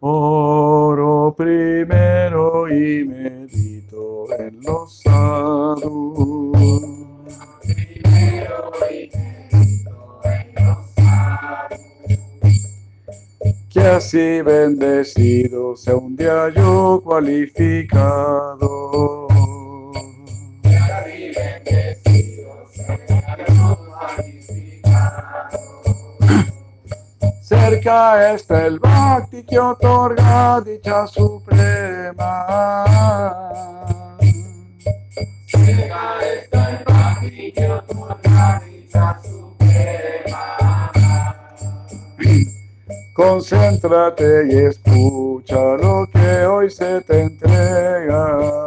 Oro primero y medito en los sadhus. Que así bendecido sea un día yo cualificado. Cerca está el Bhakti que otorga dicha suprema. Cerca está el Bhakti que otorga dicha suprema. Concéntrate y escucha lo que hoy se te entrega.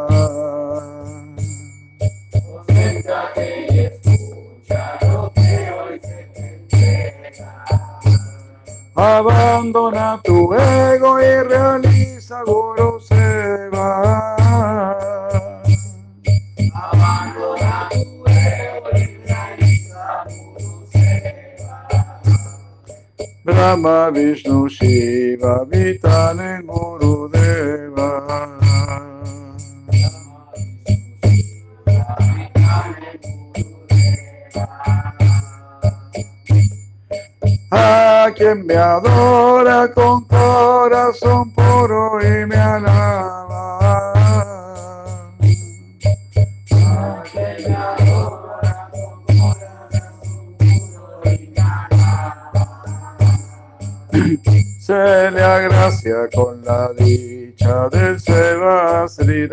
Abandona tu ego y realiza Guru Seva. Abandona tu ego y realiza Guru Seva. Brahma, Vishnu, Shiva, habitan en Gurudeva. A quien me adora con corazón puro y me alaba. Se le agracia con la dicha del Seva Sri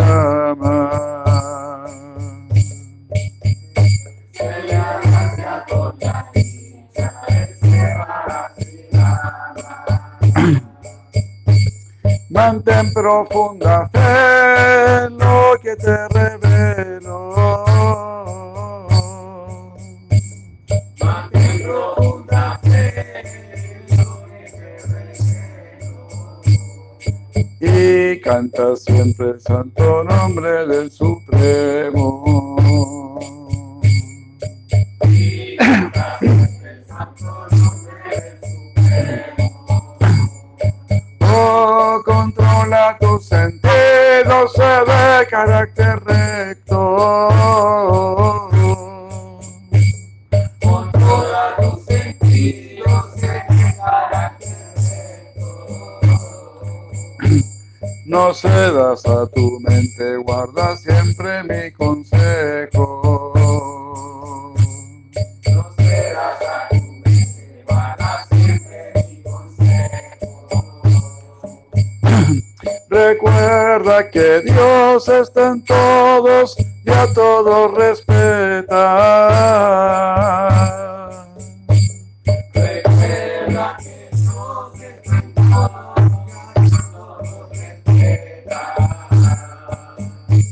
Mantén profunda fe en lo que te revelo. Mantén profunda fe en lo que te revelo. y canta siempre el santo nombre del Supremo. Oh, controla tus sentidos, se de carácter recto. Controla tus sentidos en carácter No cedas a tu mente, guarda siempre mi consejo. Recuerda que Dios está en todos y a todos respeta. Recuerda que Dios está en todo y a respeta.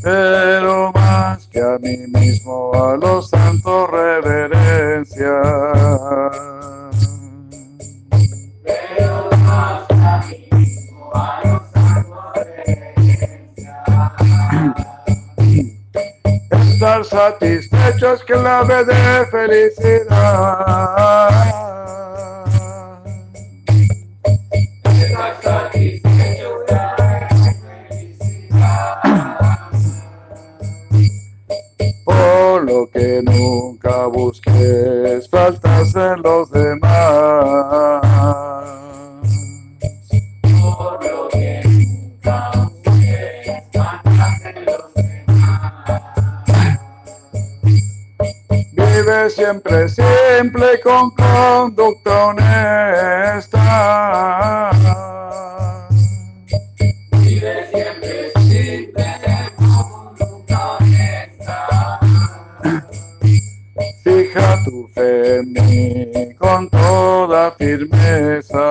Pero más que a mí mismo, a los santos reverencia. Estar satisfecho es clave de felicidad. Da felicidad. Por lo que nunca busques faltas en los demás. Siempre simple con conducta honesta. Vive siempre simple con nunca honesta. Fija tu fe en mí con toda firmeza.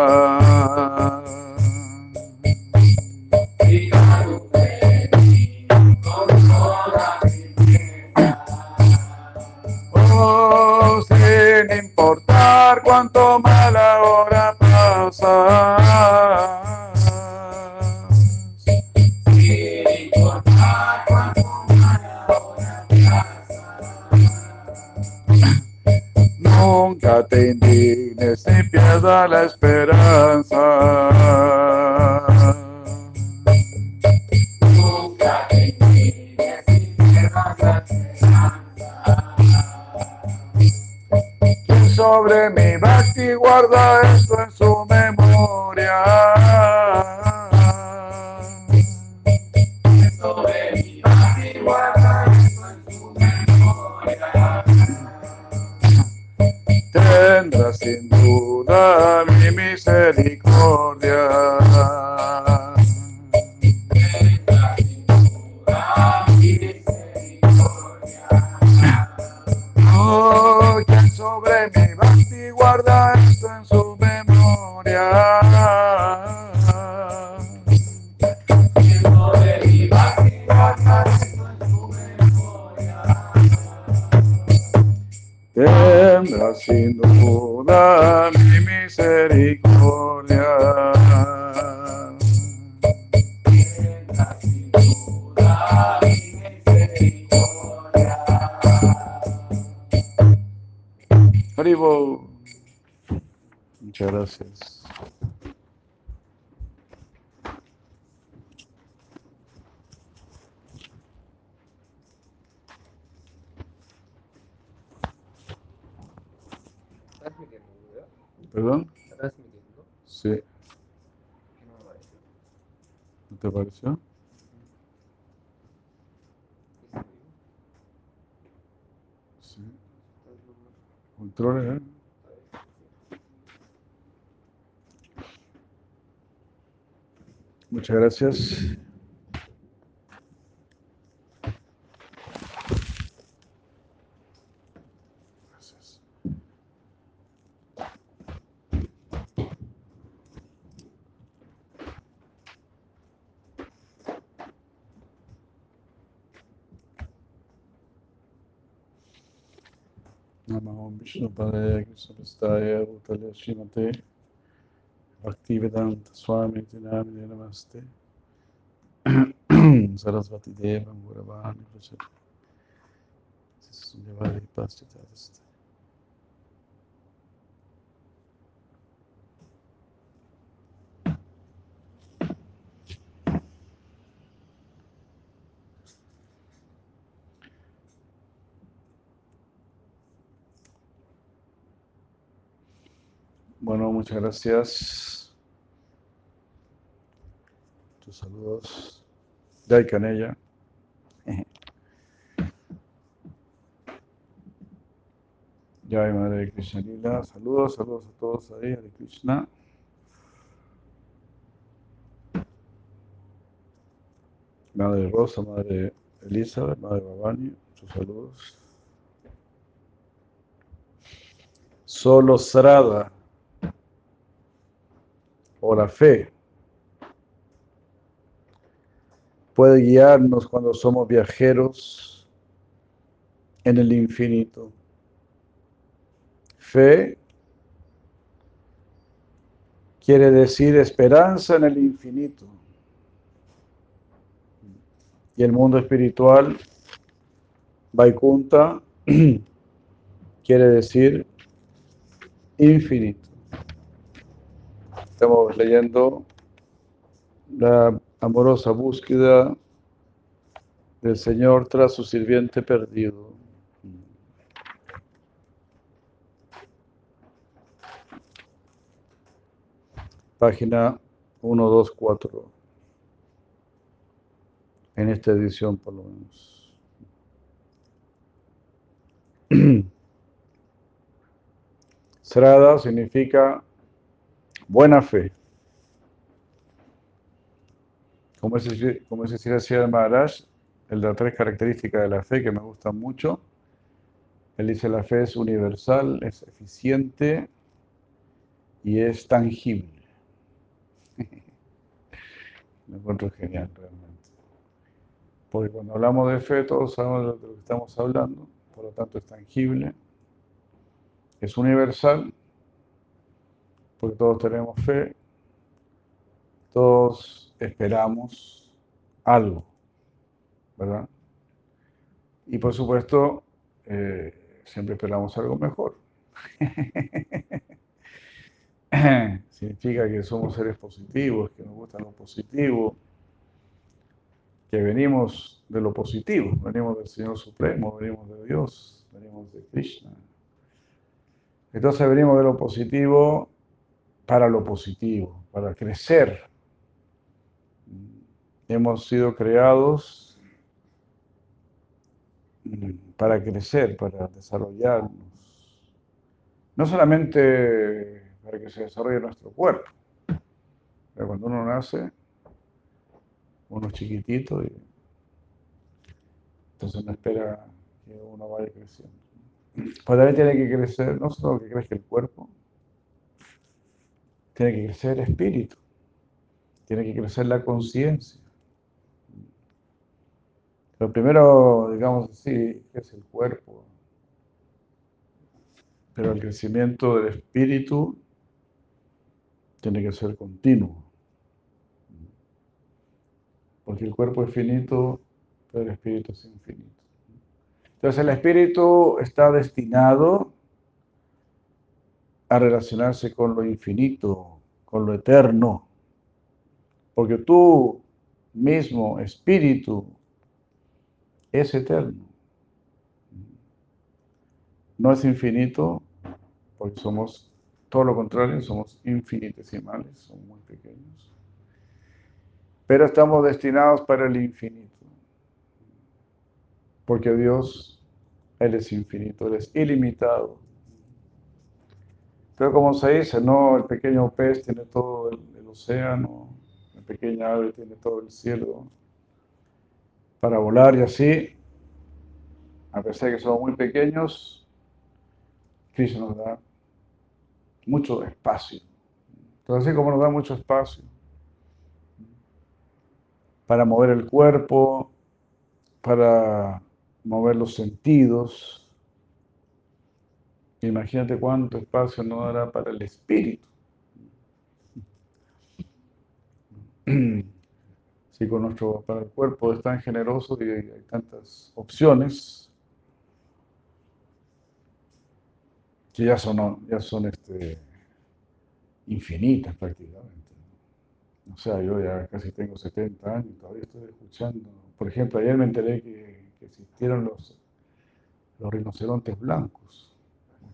Cuánto mal ahora pasa. Nunca te indignes ni pierda la esperanza. Guarda esto en su memoria. Sobre mi bhakti guarda esto en su memoria. Tendrá sin duda mi misericordia. Controles, ¿eh? Muchas. Gracias. नमो विष्णुपदय कृष्णपस्ताय भूतले श्रीमते भक्ति वेदातस्वामी नामिने नमस्ते सरस्वतीदेवं गुरुवान Krishna Bueno, muchas gracias. Tus saludos. Jai Canella. Jai Madre Krishna Lila. Saludos, saludos a todos ahí, Hare Krishna. Madre Rosa, Madre Elizabeth, Madre Babani, sus saludos. Solo Srada o la fe puede guiarnos cuando somos viajeros en el infinito. Fe quiere decir esperanza en el infinito. Y el mundo espiritual, Vaikunta, quiere decir infinito. Estamos leyendo la amorosa búsqueda del Señor tras su sirviente perdido. Página 124. En esta edición, por lo menos. Srada significa buena fe. Como como ese decía el Maharaj, el de tres características de la fe que me gustan mucho, él dice la fe es universal, es eficiente y es tangible. Lo encuentro genial realmente. Porque cuando hablamos de fe todos sabemos de lo que estamos hablando, por lo tanto es tangible, es universal, porque todos tenemos fe, todos esperamos algo, ¿verdad? Y por supuesto, eh, siempre esperamos algo mejor. Significa que somos seres positivos, que nos gusta lo positivo, que venimos de lo positivo, venimos del Señor Supremo, venimos de Dios, venimos de Krishna. Entonces venimos de lo positivo para lo positivo, para crecer. Hemos sido creados mm, para crecer, para desarrollarnos. No solamente para que se desarrolle nuestro cuerpo, pero cuando uno nace, uno es chiquitito y entonces no espera que uno vaya creciendo. Pues también tiene que crecer, no solo que crezca el cuerpo, tiene que crecer el espíritu, tiene que crecer la conciencia. Lo primero, digamos así, es el cuerpo, pero el crecimiento del espíritu tiene que ser continuo. Porque el cuerpo es finito, pero el espíritu es infinito. Entonces el espíritu está destinado a relacionarse con lo infinito, con lo eterno. Porque tú mismo, espíritu, es eterno. No es infinito, porque somos todo lo contrario, somos infinitesimales, somos muy pequeños. Pero estamos destinados para el infinito. Porque Dios, Él es infinito, Él es ilimitado. Pero como se dice, no, el pequeño pez tiene todo el, el océano, la pequeña ave tiene todo el cielo para volar y así, a pesar de que somos muy pequeños, Cristo nos da mucho espacio. Entonces, así como nos da mucho espacio para mover el cuerpo, para mover los sentidos, imagínate cuánto espacio nos dará para el espíritu. Si con nuestro, para el cuerpo es tan generoso y hay tantas opciones, que ya son, ya son este, infinitas prácticamente. O sea, yo ya casi tengo 70 años y todavía estoy escuchando. Por ejemplo, ayer me enteré que, que existieron los, los rinocerontes blancos.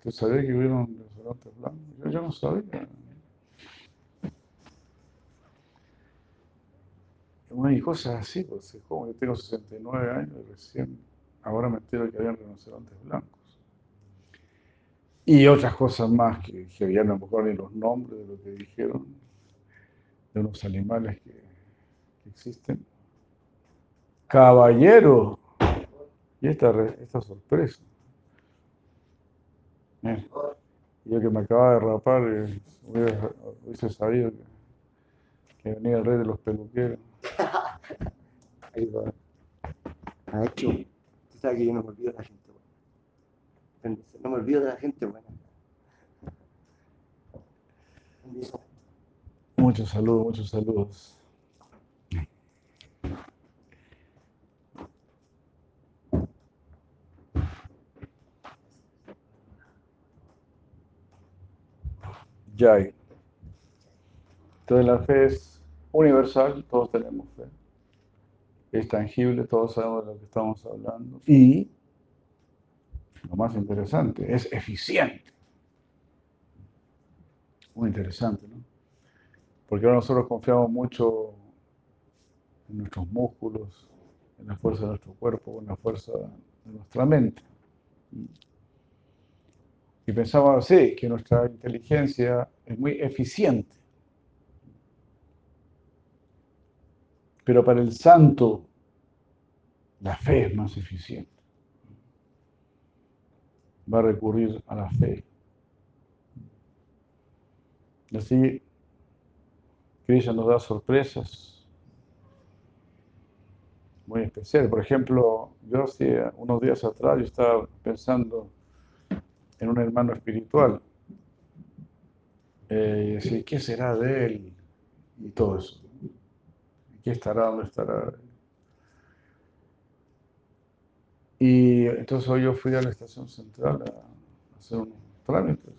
¿Usted sabía que hubieron rinocerontes blancos? Yo, yo no sabía. Bueno, y cosas así, pues es como yo tengo 69 años y recién ahora me entero que habían rinocerontes blancos. Y otras cosas más que, que ya no me acuerdo ni los nombres de lo que dijeron, de unos animales que, que existen. Caballero, y esta, esta sorpresa. Yo que me acababa de rapar, eh, hubiera- hubiese sabido que, que venía el rey de los peluqueros. Ahí va. Ha hecho. Tú sabes que yo no me olvido de la gente buena. No me olvido de la gente buena. Muchos saludos, muchos saludos. Yay. Entonces la fe es universal, todos tenemos fe. Es tangible, todos sabemos de lo que estamos hablando. Y, lo más interesante, es eficiente. Muy interesante, ¿no? Porque ahora nosotros confiamos mucho en nuestros músculos, en la fuerza de nuestro cuerpo, en la fuerza de nuestra mente. Y pensamos así, que nuestra inteligencia es muy eficiente. Pero para el santo, la fe es más eficiente. Va a recurrir a la fe. Así, Krishna nos da sorpresas muy especiales. Por ejemplo, yo hacía unos días atrás yo estaba pensando en un hermano espiritual. Eh, y decía, ¿qué será de él? Y todo eso. ¿Qué estará? ¿Dónde estará? Y entonces hoy yo fui a la estación central a hacer un trámites.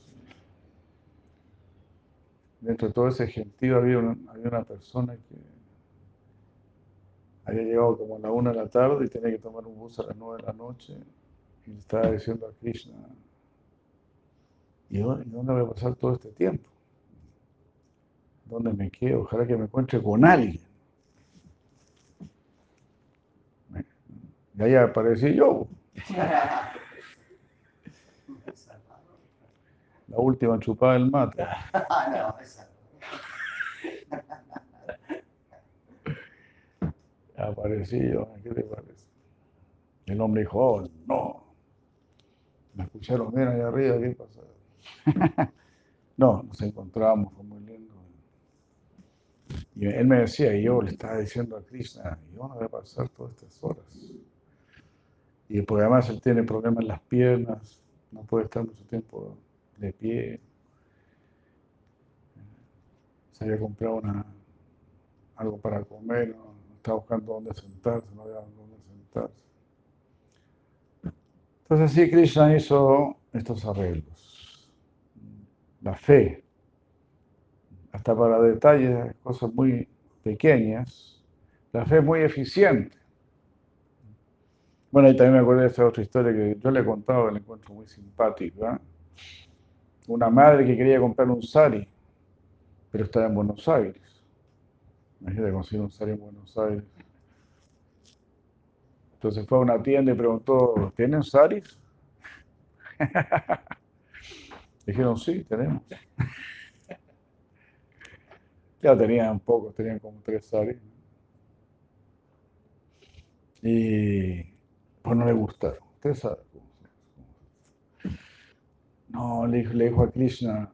Dentro de todo ese gentío había una, había una persona que había llegado como a la una de la tarde y tenía que tomar un bus a las nueve de la noche y le estaba diciendo a Krishna, ¿y dó- y dónde voy a pasar todo este tiempo? ¿Dónde me quedo? Ojalá que me encuentre con alguien. Y ahí aparecí yo, la última chupada del mate. Aparecí yo, ¿qué te parece? El hombre dijo, oh, no. Me escucharon bien allá arriba, ¿qué pasa? no, nos encontramos, fue muy lindo. Y él me decía, y yo le estaba diciendo a Krishna, ¿y dónde voy a pasar todas estas horas? Y porque además él tiene problemas en las piernas, no puede estar mucho tiempo de pie. Se había comprado una, algo para comer, no, estaba buscando dónde sentarse, no había dónde sentarse. Entonces sí, Krishna hizo estos arreglos. La fe, hasta para detalles, cosas muy pequeñas, la fe es muy eficiente. Bueno, y también me acuerdo de esta otra historia que yo le he contado, la encuentro muy simpática. Una madre que quería comprar un sari, pero estaba en Buenos Aires. Imagínate conseguir un sari en Buenos Aires. Entonces fue a una tienda y preguntó, ¿tienen saris? Dijeron, sí, tenemos. Ya tenían pocos, tenían como tres saris. Y pues no le gustaron. Usted sabe cómo son. No, le dijo, le dijo a Krishna,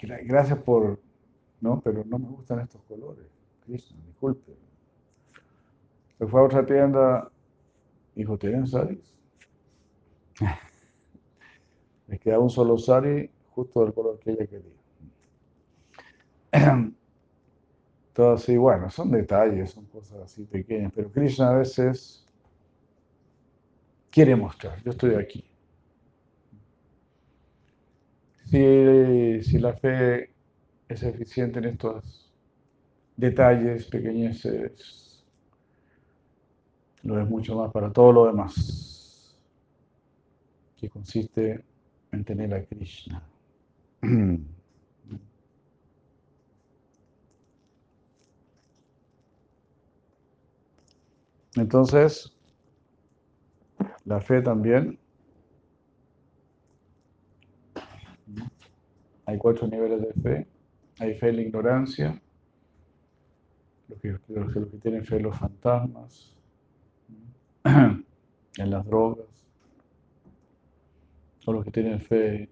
"Gra- gracias por, no, pero no me gustan estos colores. Krishna, disculpe. Se fue a otra tienda, dijo, ¿tienen saris? Les quedaba un solo sari justo del color que ella quería. Todo así, bueno, son detalles, son cosas así pequeñas, pero Krishna a veces quiere mostrar, yo estoy aquí. Si, si la fe es eficiente en estos detalles, pequeñeces, lo es mucho más para todo lo demás, que consiste en tener a Krishna. Entonces, la fe también, hay cuatro niveles de fe. Hay fe en la ignorancia, los que- los que tienen fe en los fantasmas, en las drogas, o los que tienen fe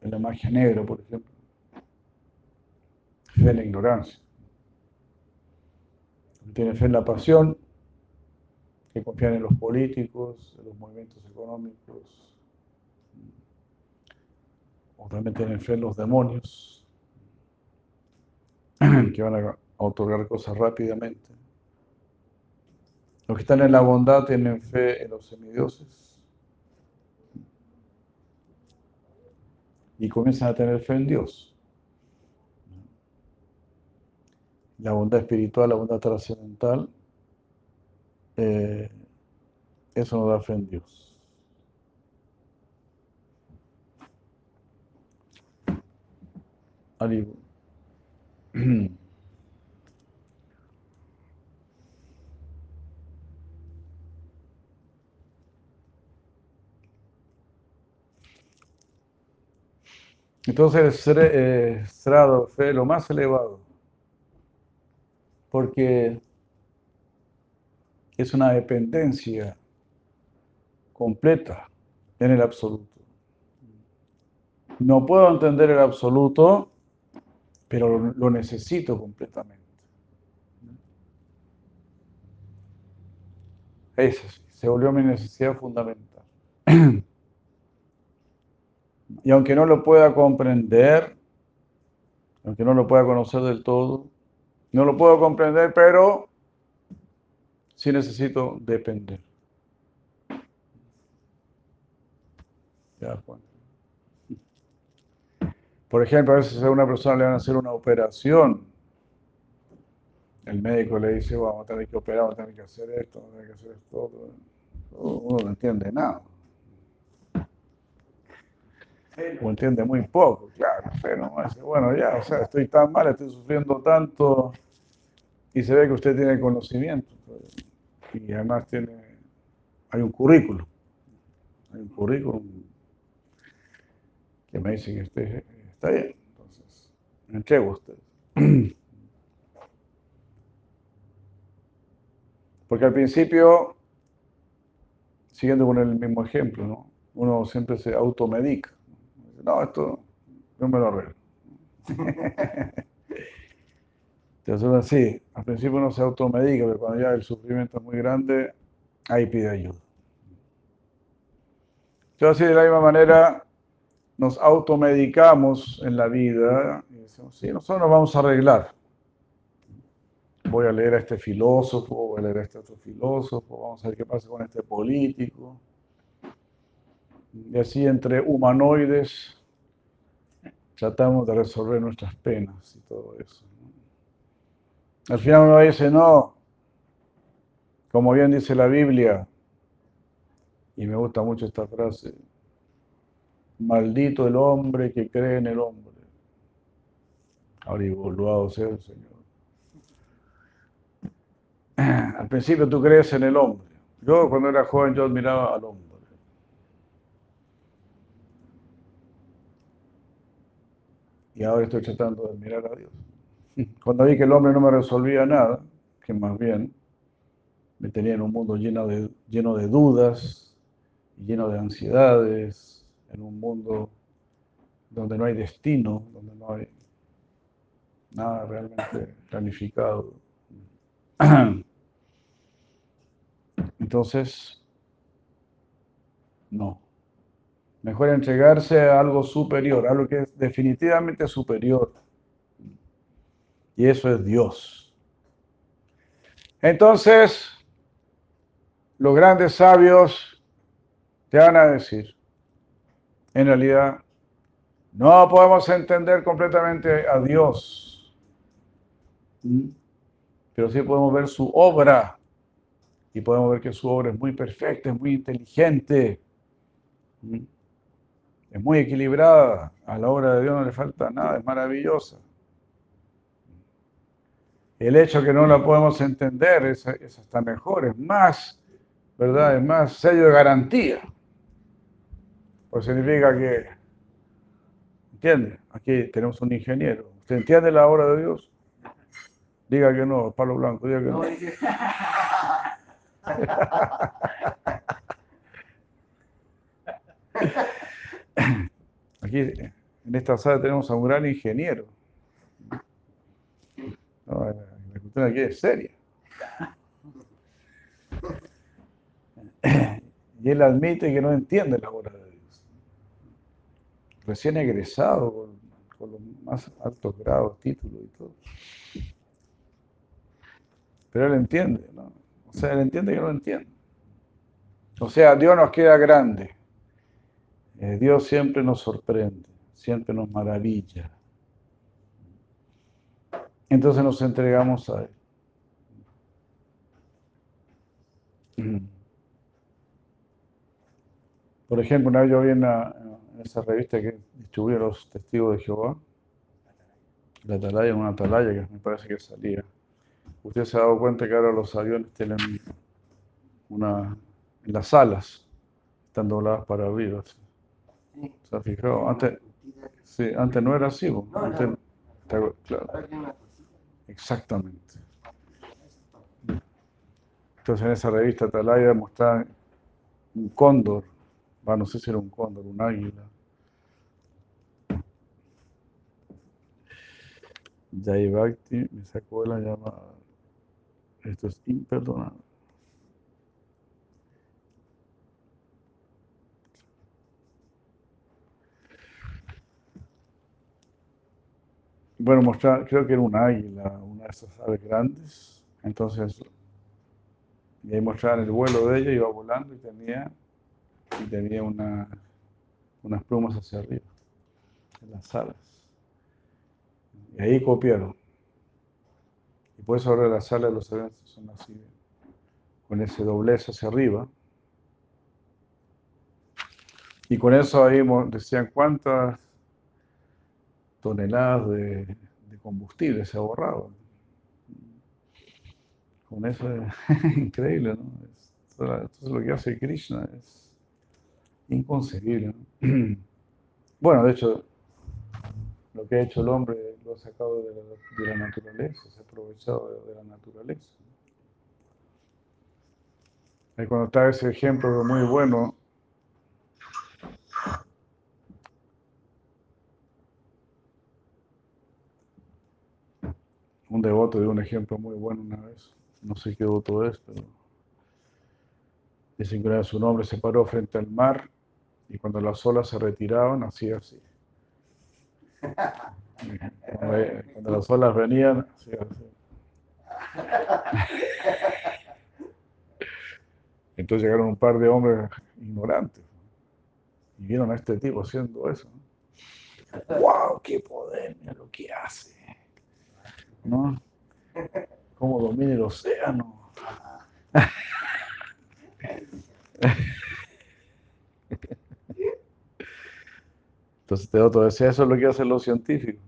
en la magia negra, por ejemplo. Fe en la ignorancia. Tienen fe en la pasión, que confían en los políticos, en los movimientos económicos, o también tienen fe en los demonios, que van a otorgar cosas rápidamente. Los que están en la bondad tienen fe en los semidioses y comienzan a tener fe en Dios. La bondad espiritual, la bondad trascendental, eh, eso nos da fe en Dios. Haribo. Entonces el eh, fe lo más elevado, porque es una dependencia completa en el absoluto. No puedo entender el absoluto, pero lo, necesito completamente. Sí, se volvió mi necesidad fundamental. Y aunque no lo pueda comprender, aunque no lo pueda conocer del todo, no lo puedo comprender, pero sí necesito depender. ¿Te das cuenta? Por ejemplo, a veces a una persona le van a hacer una operación. El médico le dice, "Bueno, vamos a tener que operar, vamos a tener que hacer esto, vamos a tener que hacer esto. otro". Uno no entiende nada. O entiende muy poco, claro. Pero bueno, ya, o sea, estoy tan mal, estoy sufriendo tanto. Y se ve que usted tiene conocimiento. pues, Y además tiene, hay un currículum. Hay un currículum que me dice que usted está bien. Entonces, me entrego a usted. Porque al principio, siguiendo con el mismo ejemplo, ¿no? uno siempre se automedica. No, esto yo me lo arreglo. Entonces, así, al principio uno se automedica, pero cuando ya el sufrimiento es muy grande, ahí pide ayuda. Entonces, así de la misma manera, nos automedicamos en la vida y decimos, sí, nosotros nos vamos a arreglar. Voy a leer a este filósofo, voy a leer a este otro filósofo, vamos a ver qué pasa con este político. Y así entre humanoides tratamos de resolver nuestras penas y todo eso. Al final uno dice, no, como bien dice la Biblia, y me gusta mucho esta frase, maldito el hombre que cree en el hombre. Ahora, loado sea el Señor. Al principio tú crees en el hombre. Yo cuando era joven yo admiraba al hombre. Y ahora estoy tratando de admirar a Dios. Cuando vi que el hombre no me resolvía nada, que más bien me tenía en un mundo lleno de, lleno de dudas, lleno de ansiedades, en un mundo donde no hay destino, donde no hay nada realmente planificado. Entonces, no. Mejor entregarse a algo superior, a algo que es definitivamente superior. Y eso es Dios. Entonces, los grandes sabios te van a decir, en realidad, no podemos entender completamente a Dios, ¿Mm? pero sí podemos ver su obra y podemos ver que su obra es muy perfecta, es muy inteligente, ¿Mm? Es muy equilibrada, a la obra de Dios no le falta nada, es maravillosa. El hecho que no la podemos entender es, es hasta mejor, es más, ¿verdad? Es más sello de garantía. Pues significa que, ¿entiende? Aquí tenemos un ingeniero. ¿Usted entiende la obra de Dios? Diga que no, palo blanco, diga que no. No, dice, Aquí, en esta sala tenemos a un gran ingeniero. La cuestión aquí es seria. Y él admite que no entiende la obra de Dios. Recién egresado, con, con los más altos grados, títulos y todo. Pero él entiende, ¿no? O sea, él entiende que no entiende. O sea, Dios nos queda grande. Eh, Dios siempre nos sorprende, siempre nos maravilla. Entonces nos entregamos a Él. Mm. Por ejemplo, una vez yo vi en, esa revista que distribuye los testigos de Jehová, la atalaya, una atalaya que me parece que salía. Usted se ha dado cuenta que ahora los aviones tienen una, en las alas, están dobladas para arriba. ¿sí? ¿Se ha fijado? Antes, sí, antes no era así. No, claro, exactamente. Entonces en esa revista Atalaya mostraban un cóndor, va, no sé si era un cóndor, un águila. Jai Bhakti me sacó de la llamada. Esto es imperdonable. Bueno, mostrar, creo que era un águila, una de esas aves grandes. Entonces, y ahí mostraban el vuelo de ella, iba volando y tenía, y tenía una, unas plumas hacia arriba, en las alas. Y ahí copiaron. Y por eso ahora las salas de los eventos son así, con ese doblez hacia arriba. Y con eso ahí decían cuántas toneladas de, combustible se ahorraban. Con eso es increíble, ¿no? Es- Entonces lo que hace Krishna es inconcebible. ¿no? Bueno, de hecho, lo que ha hecho el hombre lo ha sacado de la, naturaleza, se ha aprovechado de, de la naturaleza. Ahí cuando está ese ejemplo muy bueno, un devoto dio un ejemplo muy bueno una vez, no sé qué devoto es, pero dicen que un hombre se paró frente al mar y cuando las olas se retiraban, hacía así. Cuando, las olas venían, hacía así. Entonces llegaron un par de hombres ignorantes y vieron a este tipo haciendo eso. ¡Wow! ¡Qué poder! Mira lo que hace. ¿No? ¿Cómo domina el océano? Entonces te otro decía, eso es lo que hacen los científicos.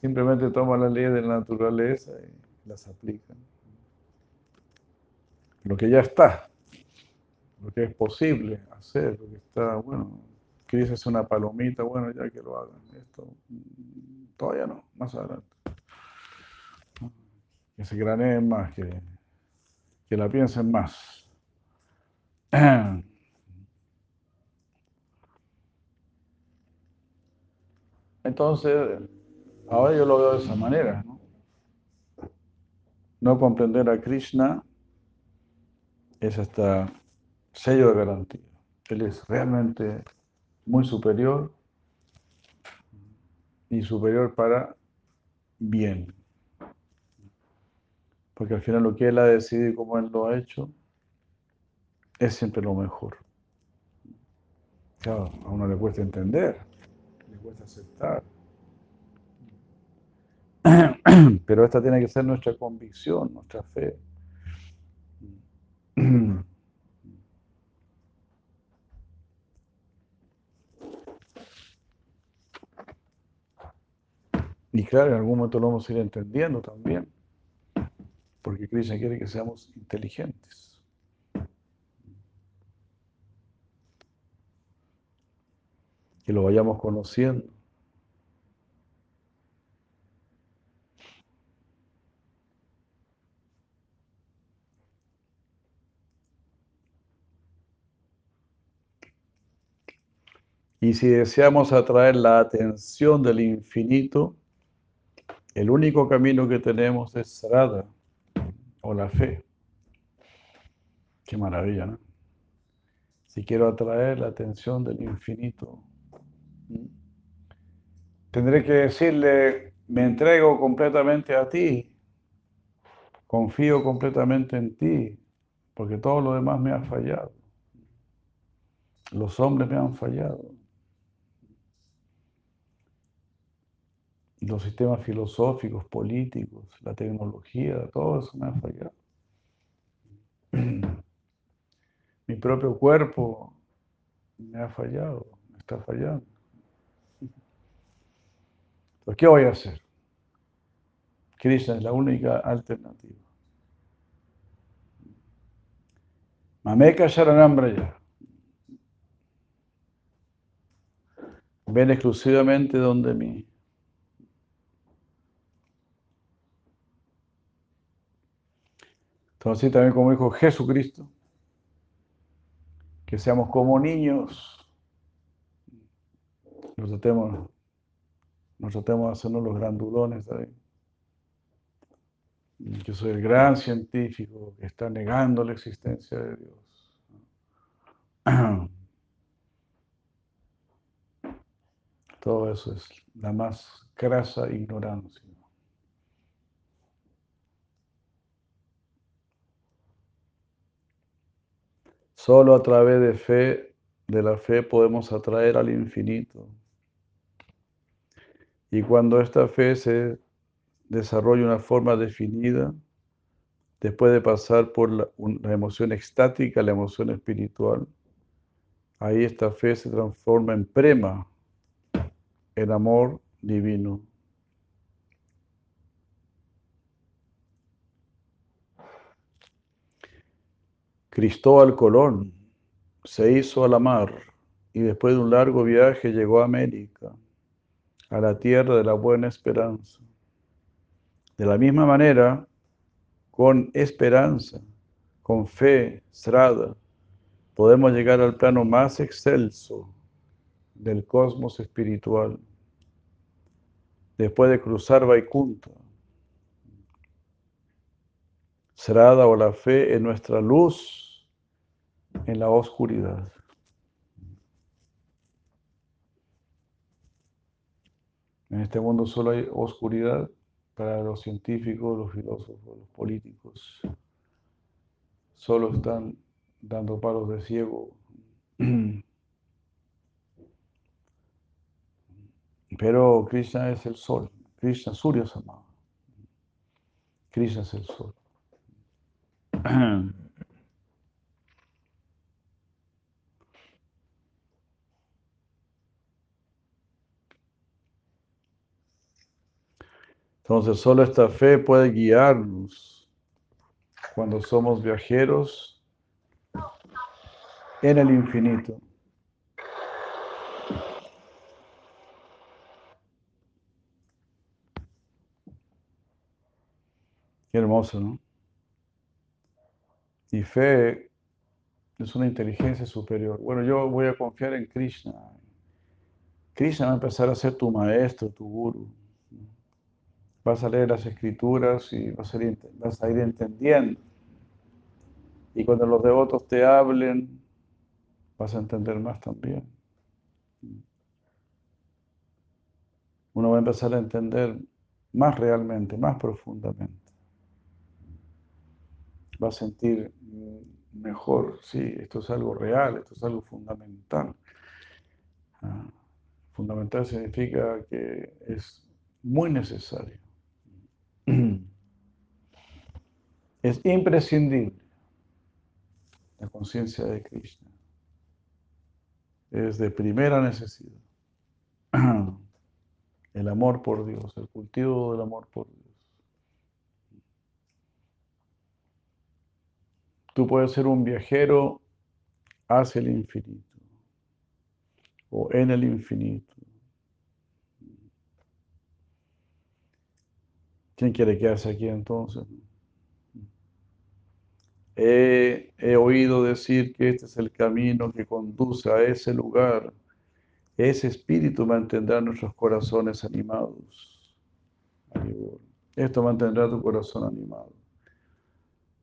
Simplemente toman las leyes de la naturaleza y las aplican. Lo que ya está, lo que es posible hacer, lo que está, bueno, quieres hacer una palomita, bueno, ya que lo hagan. Esto todavía no, más adelante. Que se graneen más, que, que la piensen más. Entonces, ahora yo lo veo de esa manera, ¿no? No comprender a Krishna es hasta sello de garantía. Él es realmente muy superior y superior para bien. Porque al final lo que Él ha decidido y cómo Él lo ha hecho es siempre lo mejor. Claro, a uno le cuesta entender, le cuesta aceptar. Pero esta tiene que ser nuestra convicción, nuestra fe. Y claro, en algún momento lo vamos a ir entendiendo también, porque Krishna quiere que seamos inteligentes. Que lo vayamos conociendo. Y si deseamos atraer la atención del infinito, el único camino que tenemos es Sarada o la fe. Qué maravilla, ¿no? Si quiero atraer la atención del infinito, tendré que decirle, me entrego completamente a ti, confío completamente en ti, porque todo lo demás me ha fallado. Los hombres me han fallado. Los sistemas filosóficos, políticos, la tecnología, todo eso me ha fallado. Mi propio cuerpo me ha fallado, me está fallando. Entonces, ¿qué voy a hacer? Krishna es la única alternativa. Mameka Sharanam Braya. Ven exclusivamente donde mí. Entonces, así también como dijo Jesucristo, que seamos como niños, nos tratemos, nos tratemos de hacernos los grandulones. ¿sabes? Yo soy el gran científico que está negando la existencia de Dios. Todo eso es la más crasa ignorancia. Solo a través de fe, de la fe podemos atraer al infinito. Y cuando esta fe se desarrolla de una forma definida, después de pasar por la emoción extática, la emoción espiritual, ahí esta fe se transforma en prema, en amor divino. Cristóbal Colón se hizo a la mar y después de un largo viaje llegó a América, a la tierra de la buena esperanza. De la misma manera, con esperanza, con fe, srada, podemos llegar al plano más excelso del cosmos espiritual. Después de cruzar Vaikunta, Srada o la fe en nuestra luz en la oscuridad. En este mundo solo hay oscuridad para los científicos, los filósofos, los políticos. Solo están dando palos de ciego. Pero Krishna es el sol. Krishna Surya Sama. Krishna es el sol. Entonces, solo esta fe puede guiarnos cuando somos viajeros en el infinito. Qué hermoso, ¿no? Y fe es una inteligencia superior. Bueno, yo voy a confiar en Krishna. Krishna va a empezar a ser tu maestro, tu guru. Vas a leer las escrituras y vas a ir, vas a ir entendiendo. Y cuando los devotos te hablen, vas a entender más también. Uno va a empezar a entender más realmente, más profundamente. Va a sentir mejor, sí, esto es algo real, esto es algo fundamental. Ah, fundamental significa que es muy necesario. Es imprescindible la conciencia de Krishna. Es de primera necesidad. El amor por Dios, el cultivo del amor por Dios. Tú puedes ser un viajero hacia el infinito o en el infinito. ¿Quién quiere quedarse aquí entonces? He, oído decir que este es el camino que conduce a ese lugar. Ese espíritu mantendrá nuestros corazones animados. Esto mantendrá tu corazón animado.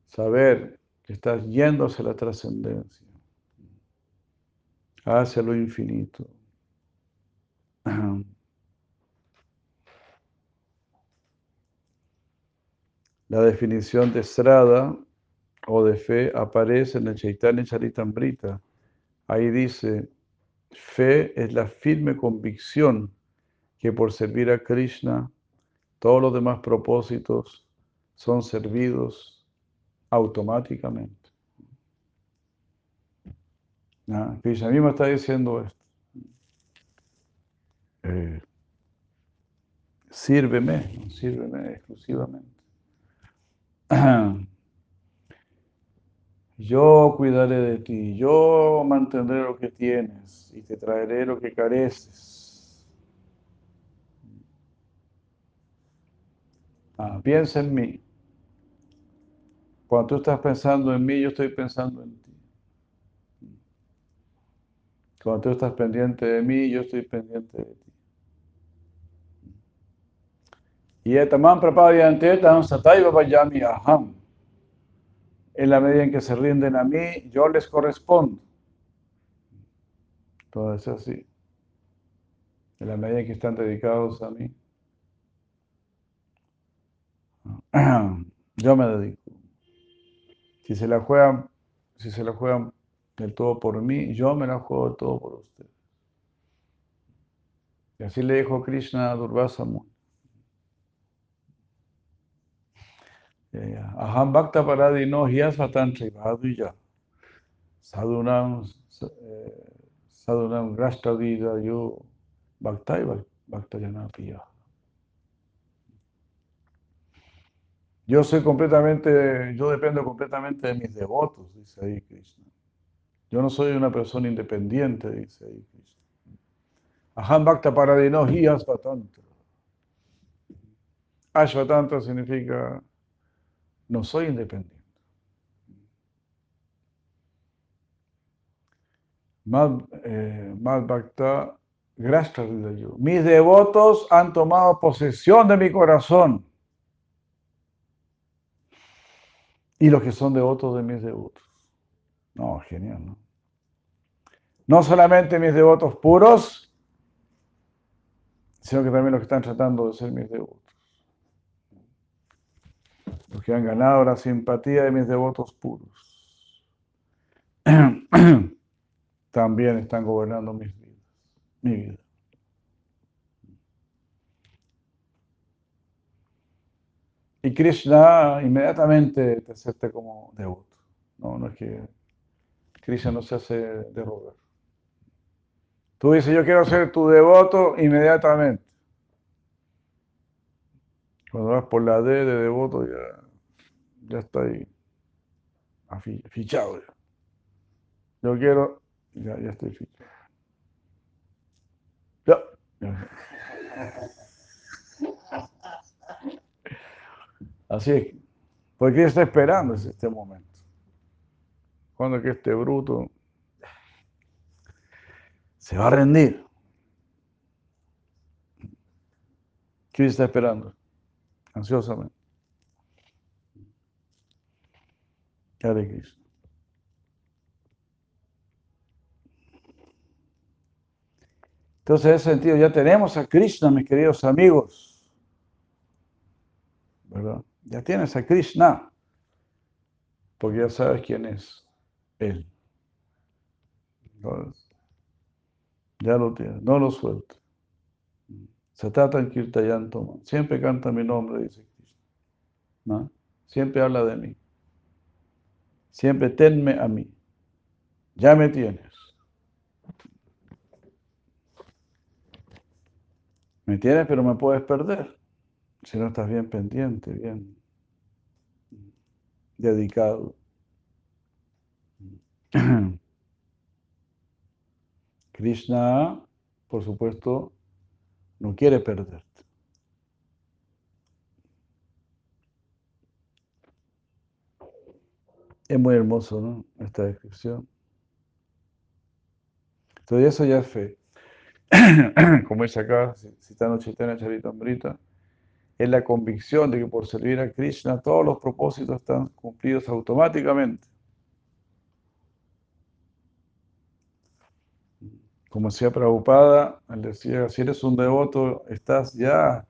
Saber que estás yendo hacia la trascendencia, hacia lo infinito. La definición de Srada o de fe aparece en el Chaitanya Charitamrita. Ahí dice, fe es la firme convicción que por servir a Krishna todos los demás propósitos son servidos automáticamente. Ah, Krishna mismo está diciendo esto. Eh, sírveme, sírveme exclusivamente. Yo cuidaré de ti, yo mantendré lo que tienes y te traeré lo que careces. Ah, piensa en mí. Cuando tú estás pensando en mí, yo estoy pensando en ti. Cuando tú estás pendiente de mí, yo estoy pendiente de ti. Y etamam prapadyantetam sataiva vayami aham. En la medida en que se rinden a mí, yo les correspondo. Todo es así. En la medida en que están dedicados a mí, yo me dedico. Si se la juegan, si se la juegan del todo por mí, yo me la juego del todo por ustedes. Y así le dijo Krishna a Durvasa Muni. Eh, Aham Bhakta Paradino Hyasvatan Trivadvija Sadhunam eh, Sadhunam Grashtavida Yo Bhaktai Bhakta Janapiya. Yo soy completamente, yo dependo completamente de mis devotos, dice ahí Krishna. Yo no soy una persona independiente, dice ahí Krishna. Aham Bhakta Paradino Hi Asvatantra. Ashvatantra significa no soy independiente. Mad, eh, Mad Bhakta. Mis devotos han tomado posesión de mi corazón. Y los que son devotos de mis devotos. No, genial, ¿no? No solamente mis devotos puros, sino que también los que están tratando de ser mis devotos. Los que han ganado la simpatía de mis devotos puros. También están gobernando mis vidas, mi vida. Y Krishna inmediatamente te acepta como devoto. No, no es que Krishna no se hace de rogar. Tú dices, yo quiero ser tu devoto inmediatamente. Cuando vas por la D de devoto ya, ya está ahí fichado. Yo quiero, ya, ya estoy fichado. Ya. Así es. Porque está esperando ese- este momento. Cuando que este bruto se va a rendir. ¿Qué está esperando? Ansiosamente. Hare Krishna. Entonces, en ese sentido, ya tenemos a Krishna, mis queridos amigos. ¿Verdad? Ya tienes a Krishna. Porque ya sabes quién es Él. Ya lo tienes, no lo sueltes. Satatan Kirtayanto. Siempre canta mi nombre, dice Krishna. ¿No? Siempre habla de mí. Siempre tenme a mí. Ya me tienes. Me tienes, pero me puedes perder. Si no estás bien pendiente, bien dedicado. Krishna, por supuesto, no quiere perderte. Es muy hermoso, ¿no? Esta descripción. Entonces eso ya es fe. Como dice acá, citando Chaitanya Charitamrita, es la convicción de que por servir a Krishna todos los propósitos están cumplidos automáticamente. Como decía Prabhupada, él decía, si eres un devoto, estás ya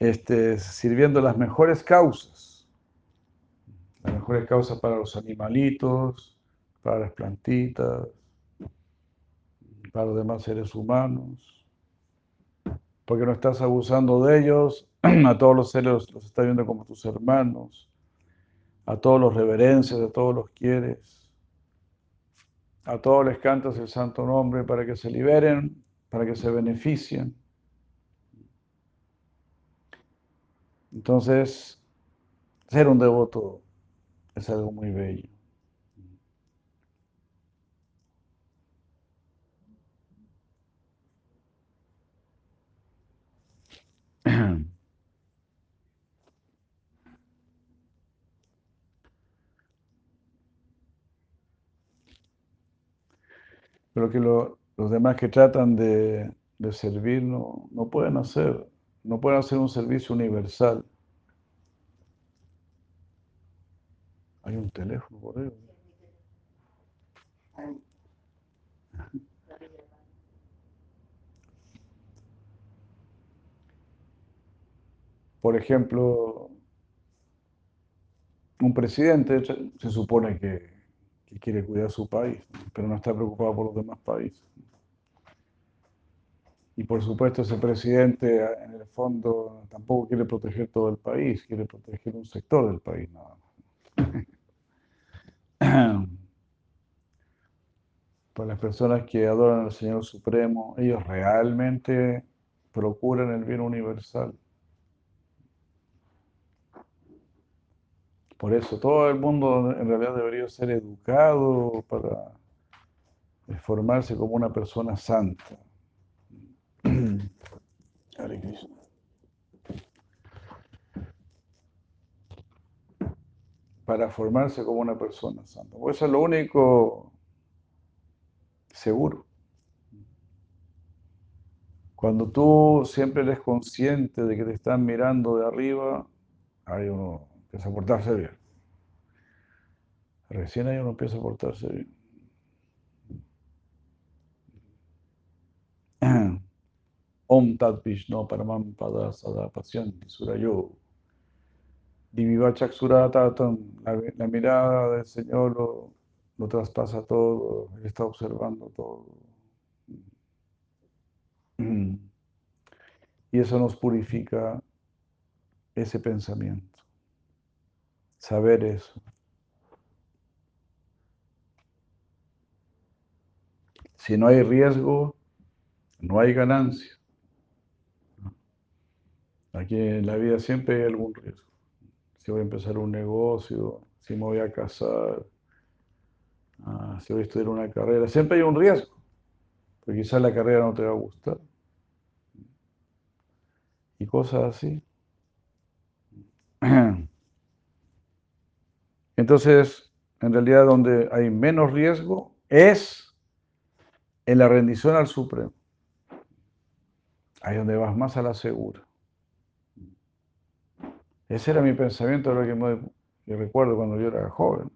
este, sirviendo las mejores causas. Las mejores causas para los animalitos, para las plantitas, para los demás seres humanos. Porque no estás abusando de ellos, a todos los seres los estás viendo como tus hermanos, a todos los reverencias, a todos los quieres. A todos les cantas el santo nombre para que se liberen, para que se beneficien. Entonces, ser un devoto es algo muy bello. Pero que lo- los demás que tratan de, de servir no, no pueden hacer, no pueden hacer un servicio universal. Hay un teléfono por ahí. Por ejemplo, un presidente se supone que, que quiere cuidar su país, pero no está preocupado por los demás países. Y por supuesto ese presidente en el fondo tampoco quiere proteger todo el país, quiere proteger un sector del país nada más. Para las personas que adoran al Señor Supremo, ellos realmente procuran el bien universal. Por eso todo el mundo en realidad debería ser educado para formarse como una persona santa. Para formarse como una persona santa. Pues eso es lo único seguro. Cuando tú siempre eres consciente de que te están mirando de arriba, ahí uno empieza a portarse bien. Recién ahí uno empieza a portarse bien. Om Tat Vishnu Paramam Pada Sada Pasyanti Surayo. Diviva Chaksura-tatam, la, la mirada del Señor lo, lo traspasa todo, Él está observando todo. Y eso nos purifica ese pensamiento. Saber eso. Si no hay riesgo, no hay ganancia. Aquí en la vida siempre hay algún riesgo. Si voy a empezar un negocio, si me voy a casar, ah, si voy a estudiar una carrera, siempre hay un riesgo. Porque quizás la carrera no te va a gustar. Y cosas así. Entonces, en realidad donde hay menos riesgo es en la rendición al Supremo. Ahí donde vas más a la segura. Ese era mi pensamiento, lo que me recuerdo cuando yo era joven.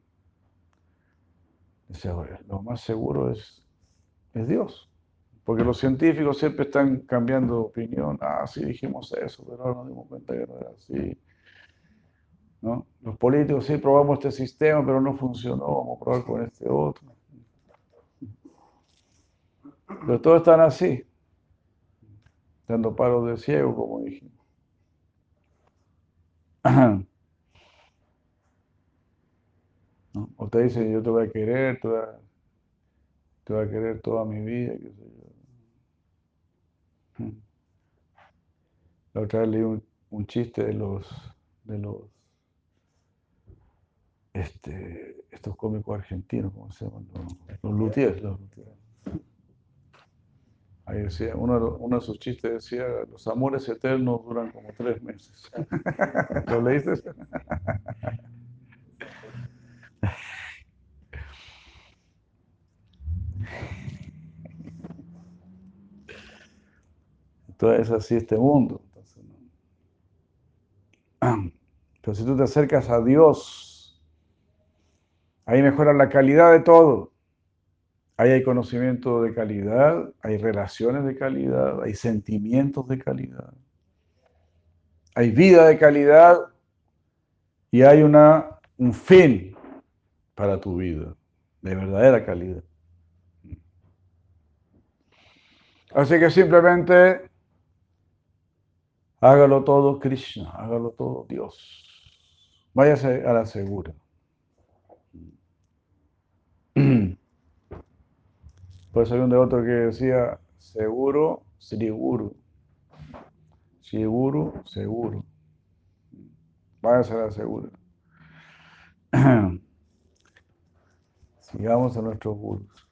Lo más seguro es, Dios. Porque los científicos siempre están cambiando opinión. Ah, sí dijimos eso, pero ahora nos dimos cuenta que no era así. Los políticos sí probamos este sistema, pero no funcionó, vamos a probar con este otro. Pero todos están así, dando palos de ciego, como dijimos. ¿No? O te dice, yo te voy a querer, te voy a, te voy a querer toda mi vida, qué sé yo. La otra vez leí un, un chiste de los, de los, este, estos cómicos argentinos, ¿cómo se llaman? Los, los luthiers, los. Ahí decía, uno uno de sus chistes decía, los amores eternos duran como tres meses. ¿Lo leíste? Entonces es así este mundo. Pero si tú te acercas a Dios, ahí mejora la calidad de todo. Ahí hay conocimiento de calidad, hay relaciones de calidad, hay sentimientos de calidad, hay vida de calidad y hay una, un fin para tu vida, de verdadera calidad. Así que simplemente hágalo todo Krishna, hágalo todo Dios. Váyase a la segura. Por eso hay un devoto que decía, seguro, Sriguru. Seguro, seguro. Váyase a la segura. Sigamos a nuestros gurus.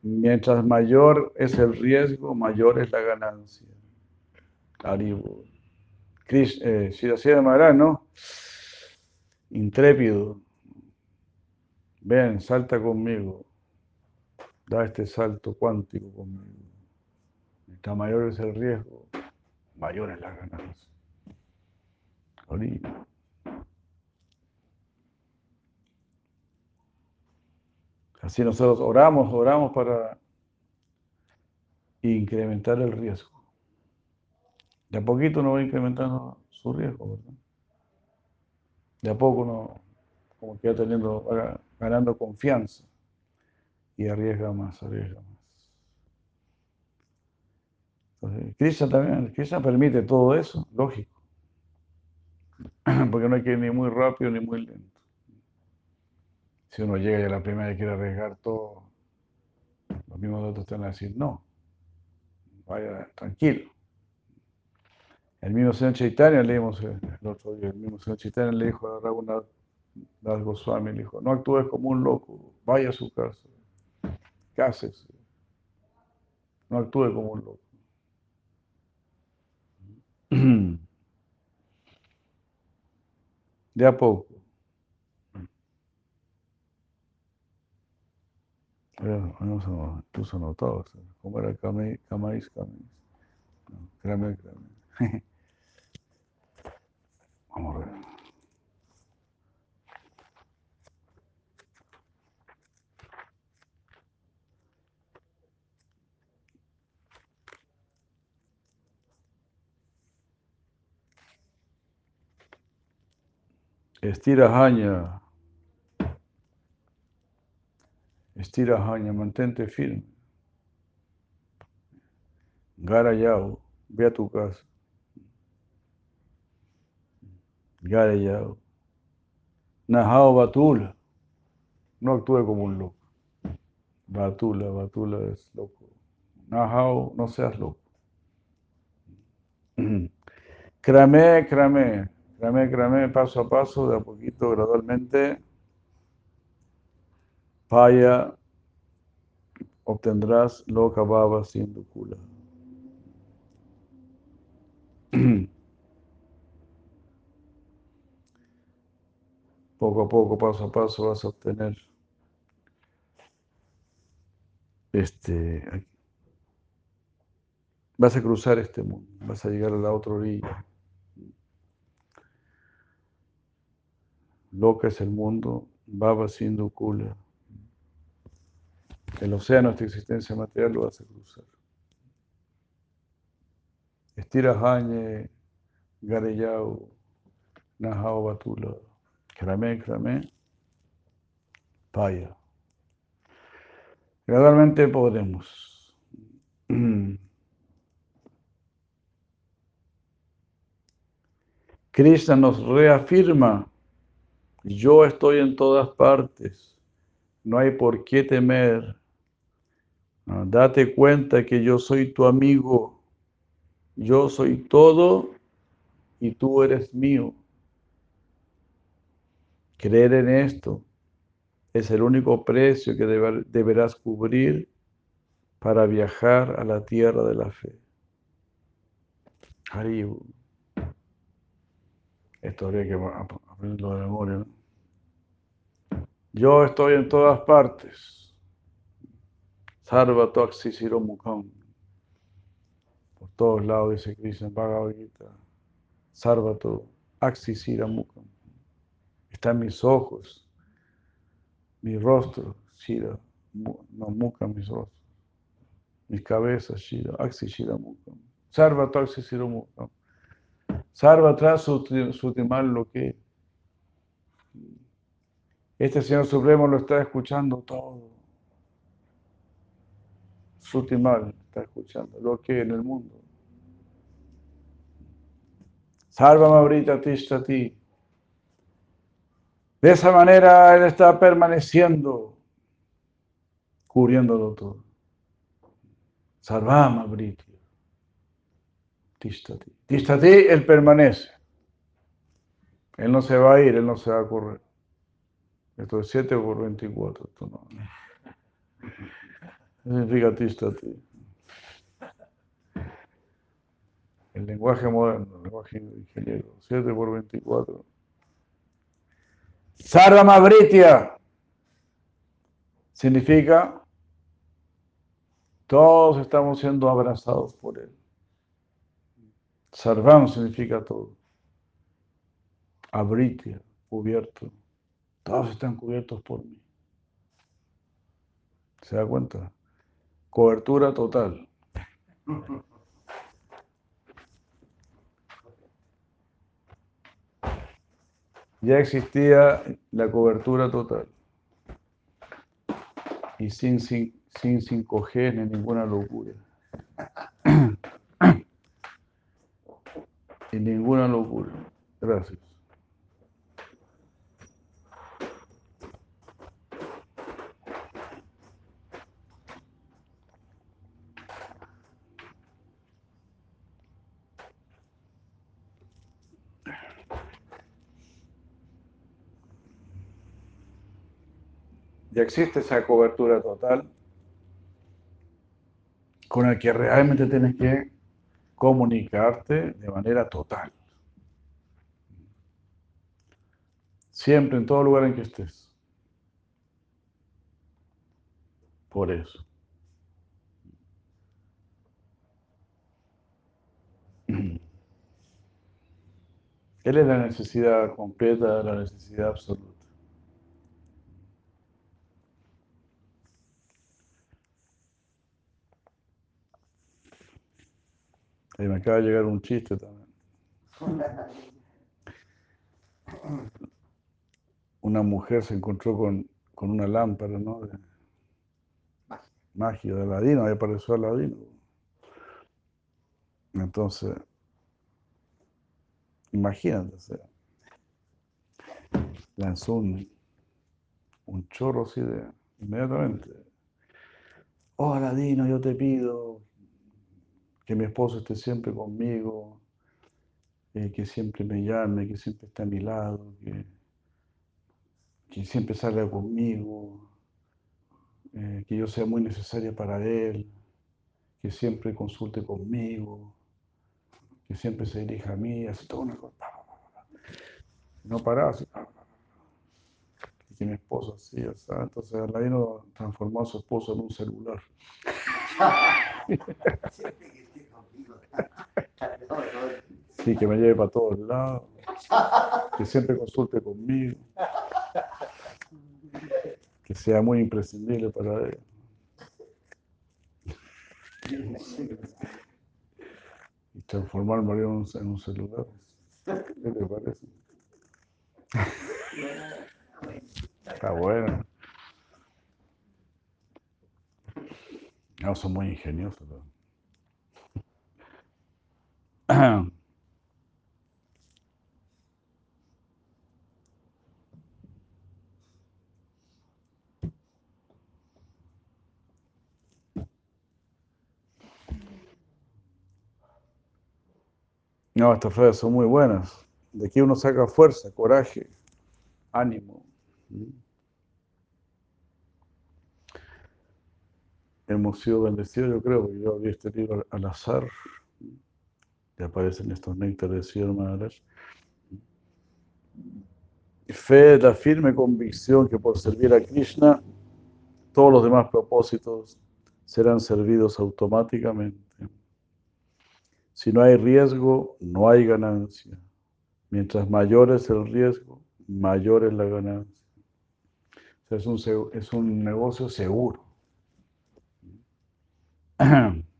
Mientras mayor es el riesgo, mayor es la ganancia. Haribo. Krish, eh, Shirasira Maharaj, ¿no? Intrépido. Ven, salta conmigo. Da este salto cuántico conmigo. Mientras mayor es el riesgo, mayor es la ganancia. Haribo. Así nosotros oramos, oramos para incrementar el riesgo. De a poquito uno va incrementando su riesgo, ¿verdad? A poco uno como que va teniendo, ganando confianza y arriesga más, arriesga más. Entonces, Krishna también, Krishna permite todo eso, lógico, porque no hay que ir ni muy rápido ni muy lento. Si uno llega y a la primera y quiere arriesgar todo, los mismos otros te van a decir no, vaya tranquilo. El mismo señor Chaitanya, leímos el otro día, el mismo señor Chaitanya le dijo a Raghunath Das Goswami, le dijo, no actúes como un loco, vaya a su casa, cásese, no actúe como un loco. De a poco. No son tus anotados. ¿Cómo era Camáis? No, créame, créame. Vamos a. Estira. Estira mantente firme. Garayao, ve a tu casa. Garayao. Najao Batula. No actúe como un loco. Batula, Batula es loco. Najao, no seas loco. Cramé, cramé. Cramé, cramé, paso a paso, de a poquito, gradualmente, Paya, obtendrás loca baba siendo kula. Poco a poco, paso a paso, vas a obtener este. Vas a cruzar este mundo, vas a llegar a la otra orilla. Loca es el mundo, Baba siendo Kula. El océano de esta existencia material lo vas a cruzar. Estira Jañe, Gareyao, Najao Batula, Krame, Krame, Paya. Gradualmente podremos. Krishna nos reafirma yo estoy en todas partes. No hay por qué temer. Ah, Date cuenta que yo soy tu amigo. Yo soy todo y tú eres mío. Creer en esto es el único precio que deber- deberás cubrir para viajar a la tierra de la fe. Haribu. Esto habría que ap- aprenderlo de memoria. ¿no? Yo estoy en todas partes. Sarva Toxi Mukam. Por todos lados dice Krishna Bhagavad Gita. Sarvato Axisira Mukam. Está en mis ojos, mi rostro, Shira, no Mukam, mis rostros. Mis cabezas, Shira, Axisira Mukam. Sarvato Axisira Mukam. Sarva atrás Sutimal lo que. Este Señor Supremo lo está escuchando todo. Sutimal está escuchando lo que en el mundo. Salva Maurita Tishtati. De esa manera Él está permaneciendo, cubriéndolo todo. Sarva Maurita Tishtati. Tishtati, Él permanece. Él no se va a ir, Él no se va a correr. Esto es 7 por 24. Esto no. ¿Qué significa Tishtati? El lenguaje moderno, el lenguaje ingeniero. 7 por 24. Sarvamavritya significa todos estamos siendo abrazados por él. Sarvam significa todo. Abritya, cubierto. Todos están cubiertos por mí. ¿Se da cuenta? Cobertura total. ya existía la cobertura total. Y sin, sin, sin 5G ni ninguna locura. y ninguna locura. Gracias. Ya existe esa cobertura total con la que realmente tienes que comunicarte de manera total. Siempre, en todo lugar en que estés. Por eso. Él es la necesidad completa, la necesidad absoluta. Y me acaba de llegar un chiste también. Una mujer se encontró con, con una lámpara, ¿no? De magia de Aladino, ahí apareció Aladino. Entonces, imagínate, o sea, lanzó un, un chorro así de inmediatamente. Oh, Aladino, yo te pido que mi esposo esté siempre conmigo, eh, que siempre me llame, que siempre esté a mi lado, que, que siempre salga conmigo, eh, que yo sea muy necesaria para él, que siempre consulte conmigo, que siempre se dirija a mí, así todo una cosa. No paraba así. Y que mi esposo así, sea, entonces Aladino transformó a su esposo en un celular. Siempre que esté conmigo. No, no, Sí, que me lleve para todos lados, que siempre consulte conmigo, que sea muy imprescindible para él. Y transformar María en un, en un celular. ¿Qué te parece? Está bueno. No, son muy ingeniosos. ¿no? No, estas frases son muy buenas. De aquí uno saca fuerza, coraje, ánimo. Hemos sido bendecidos, yo creo, yo abrí este libro al azar. Y aparecen estos néctares Sri Maharaj. Fe es la firme convicción que por servir a Krishna, todos los demás propósitos serán servidos automáticamente. Si no hay riesgo, no hay ganancia. Mientras mayor es el riesgo, mayor es la ganancia. O sea, es, un, es un negocio seguro.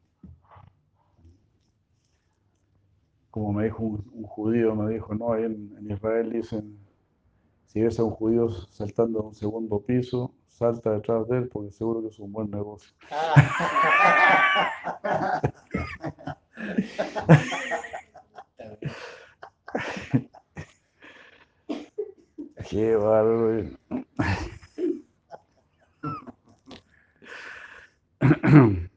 Como me dijo un, un judío, me dijo, no, ahí en, en Israel dicen, si ves a un judío saltando a un segundo piso, salta detrás de él porque seguro que es un buen negocio. Qué bárbaro.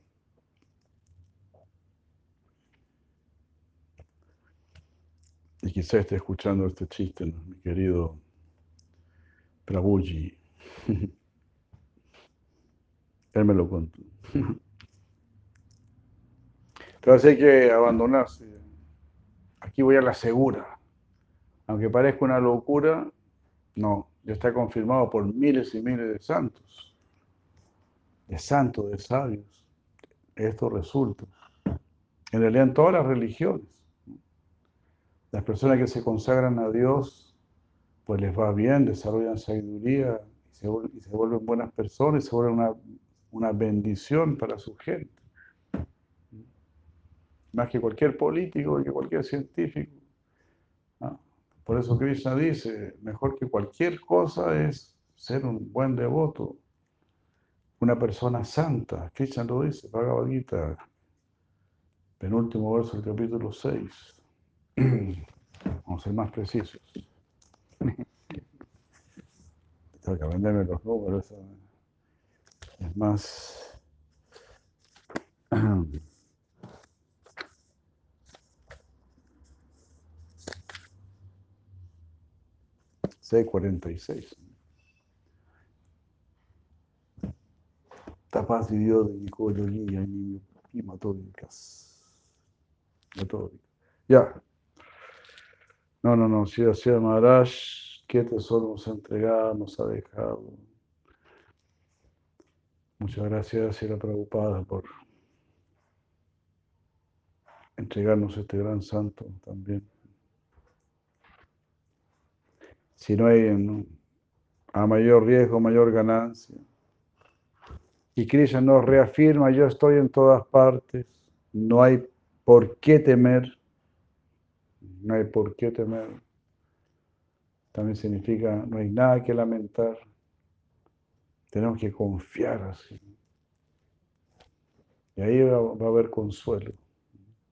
Y quizá esté escuchando este chiste, mi querido Prabhuji. Él me lo contó. Entonces hay que abandonarse. Aquí voy a la segura. Aunque parezca una locura, no, ya está confirmado por miles y miles de santos, de santos, de sabios. Esto resulta. En realidad en todas las religiones. Las personas que se consagran a Dios, pues les va bien, desarrollan sabiduría y se, y se vuelven buenas personas y se vuelven una, una bendición para su gente. Más que cualquier político que cualquier científico. Por eso Krishna dice, mejor que cualquier cosa es ser un buen devoto, una persona santa. Krishna lo dice, Bhagavad Gita, penúltimo verso del capítulo 6. Vamos a ser más precisos. Tengo que aprenderme los números. Es más. 646. Tapas vivió de Nicololía y matódicas. Metódica. Ya. No, no, no. Si hacía Maharaj, ¿qué tesoro nos ha entregado, nos ha dejado? Muchas gracias, Sira Prabhupada, por entregarnos este gran santo también. Si no hay ¿no? a mayor riesgo, mayor ganancia. Y Krishna nos reafirma, yo estoy en todas partes, no hay por qué temer, no hay por qué temer. También significa, no hay nada que lamentar, tenemos que confiar así. Y ahí va, a haber consuelo.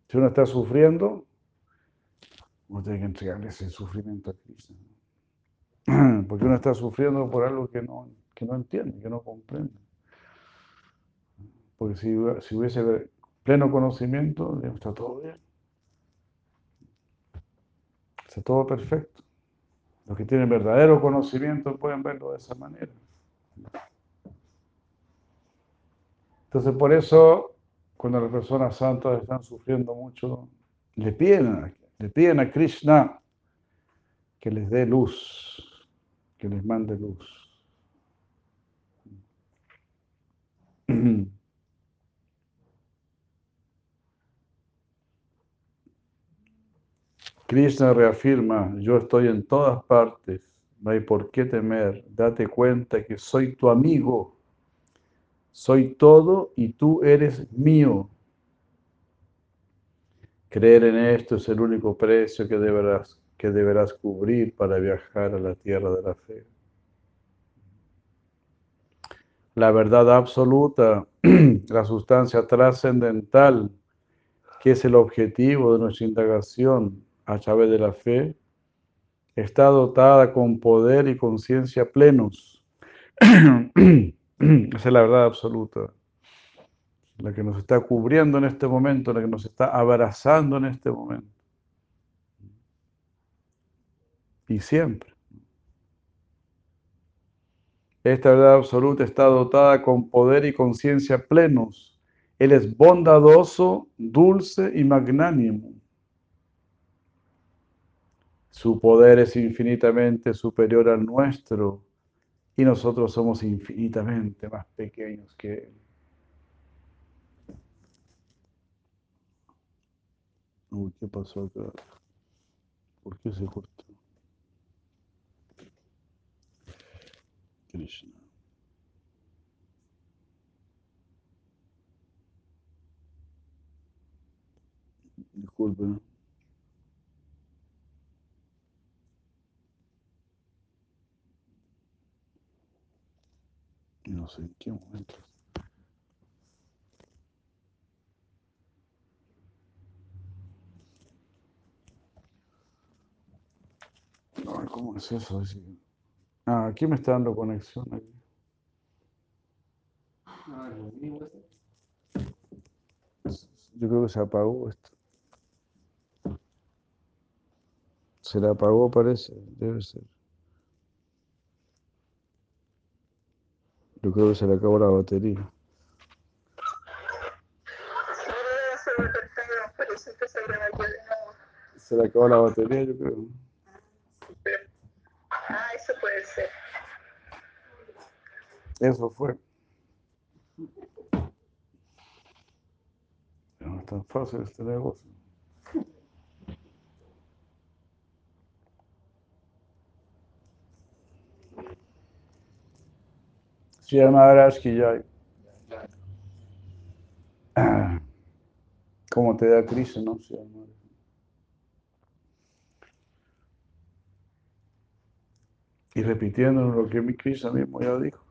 Si uno está sufriendo, uno tiene que entregarle ese sufrimiento a Krishna. Porque uno está sufriendo por algo que no, que no entiende, que no comprende. Porque si, si hubiese pleno conocimiento, está todo bien. Todo perfecto. Los que tienen verdadero conocimiento pueden verlo de esa manera. Entonces, por eso, cuando las personas santas están sufriendo mucho, le piden, le piden a Krishna que les dé luz, que les mande luz. Krishna reafirma, yo estoy en todas partes, no hay por qué temer, date cuenta que soy tu amigo, soy todo y tú eres mío. Creer en esto es el único precio que deberás, que deberás cubrir para viajar a la tierra de la fe. La verdad absoluta, la sustancia trascendental, que es el objetivo de nuestra indagación, a través de la fe, está dotada con poder y conciencia plenos. Esa es la verdad absoluta, la que nos está cubriendo en este momento, la que nos está abrazando en este momento. Y siempre. Esta verdad absoluta está dotada con poder y conciencia plenos. Él es bondadoso, dulce y magnánimo. Su poder es infinitamente superior al nuestro y nosotros somos infinitamente más pequeños que Él. Uy, ¿qué pasó acá? ¿Por qué se cortó? Krishna. Disculpen. No en qué momento. Ay, ¿cómo es eso? Ah, aquí me está dando conexión. Aquí. Yo creo que se apagó esto. Se le apagó, parece. Debe ser. Yo creo que se le acabó la batería. Se le acabó la batería, yo creo. Ah, eso puede ser. Eso fue. No es tan fácil este negocio. Llama Maharaj ki. ¿Cómo te da crisis, no? Llama. Y repitiendo lo que mi Krishna mismo ya dijo.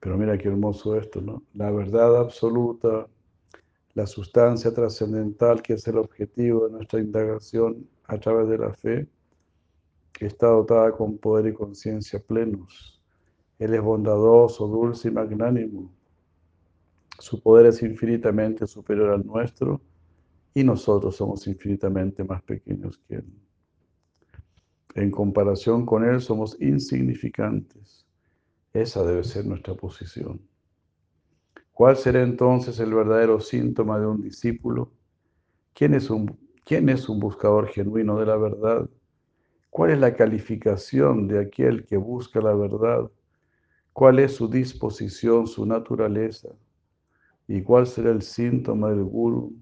Pero mira qué hermoso esto, ¿no? La verdad absoluta, la sustancia trascendental que es el objetivo de nuestra indagación a través de la fe, está dotada con poder y conciencia plenos. Él es bondadoso, dulce y magnánimo. Su poder es infinitamente superior al nuestro y nosotros somos infinitamente más pequeños que Él. En comparación con Él somos insignificantes. Esa debe ser nuestra posición. ¿Cuál será entonces el verdadero síntoma de un discípulo? ¿Quién es un, quién es un buscador genuino de la verdad? ¿Cuál es la calificación de aquel que busca la verdad? ¿Cuál es su disposición, su naturaleza? ¿Y cuál será el síntoma del guru,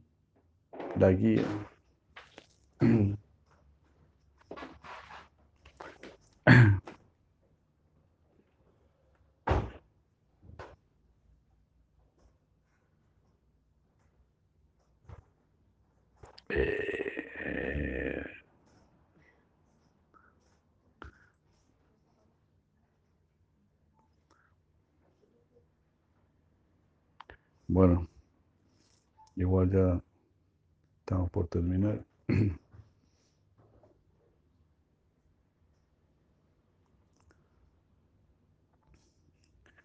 la guía? Bueno, igual ya estamos por terminar.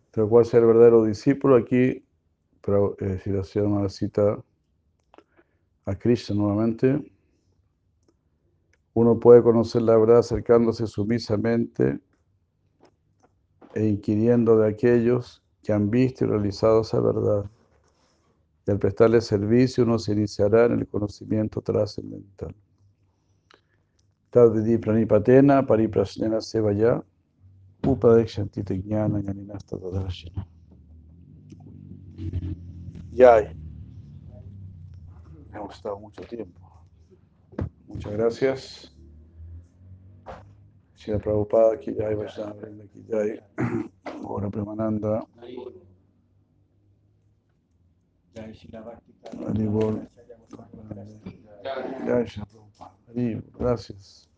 Entonces, ¿cuál es el verdadero discípulo? Aquí, pero, es decir, haciendo una cita a Krishna nuevamente. Uno puede conocer la verdad acercándose sumisamente e inquiriendo de aquellos que han visto y realizado esa verdad. Y al prestarle servicio uno se iniciará en el conocimiento trascendental. Tadvidi pranipatena pariprasnena sevaya upadekshantite jnana yaninasta tadarshina. Yay. Hemos estado mucho tiempo. Muchas gracias. Shila Prabhupada, ki jai, Vaishnava Vrinda, ki jai. Ahora Premananda, Jai Shila Bhakti Haribol. Jai Shila Prabhupada. Haribol. Gracias.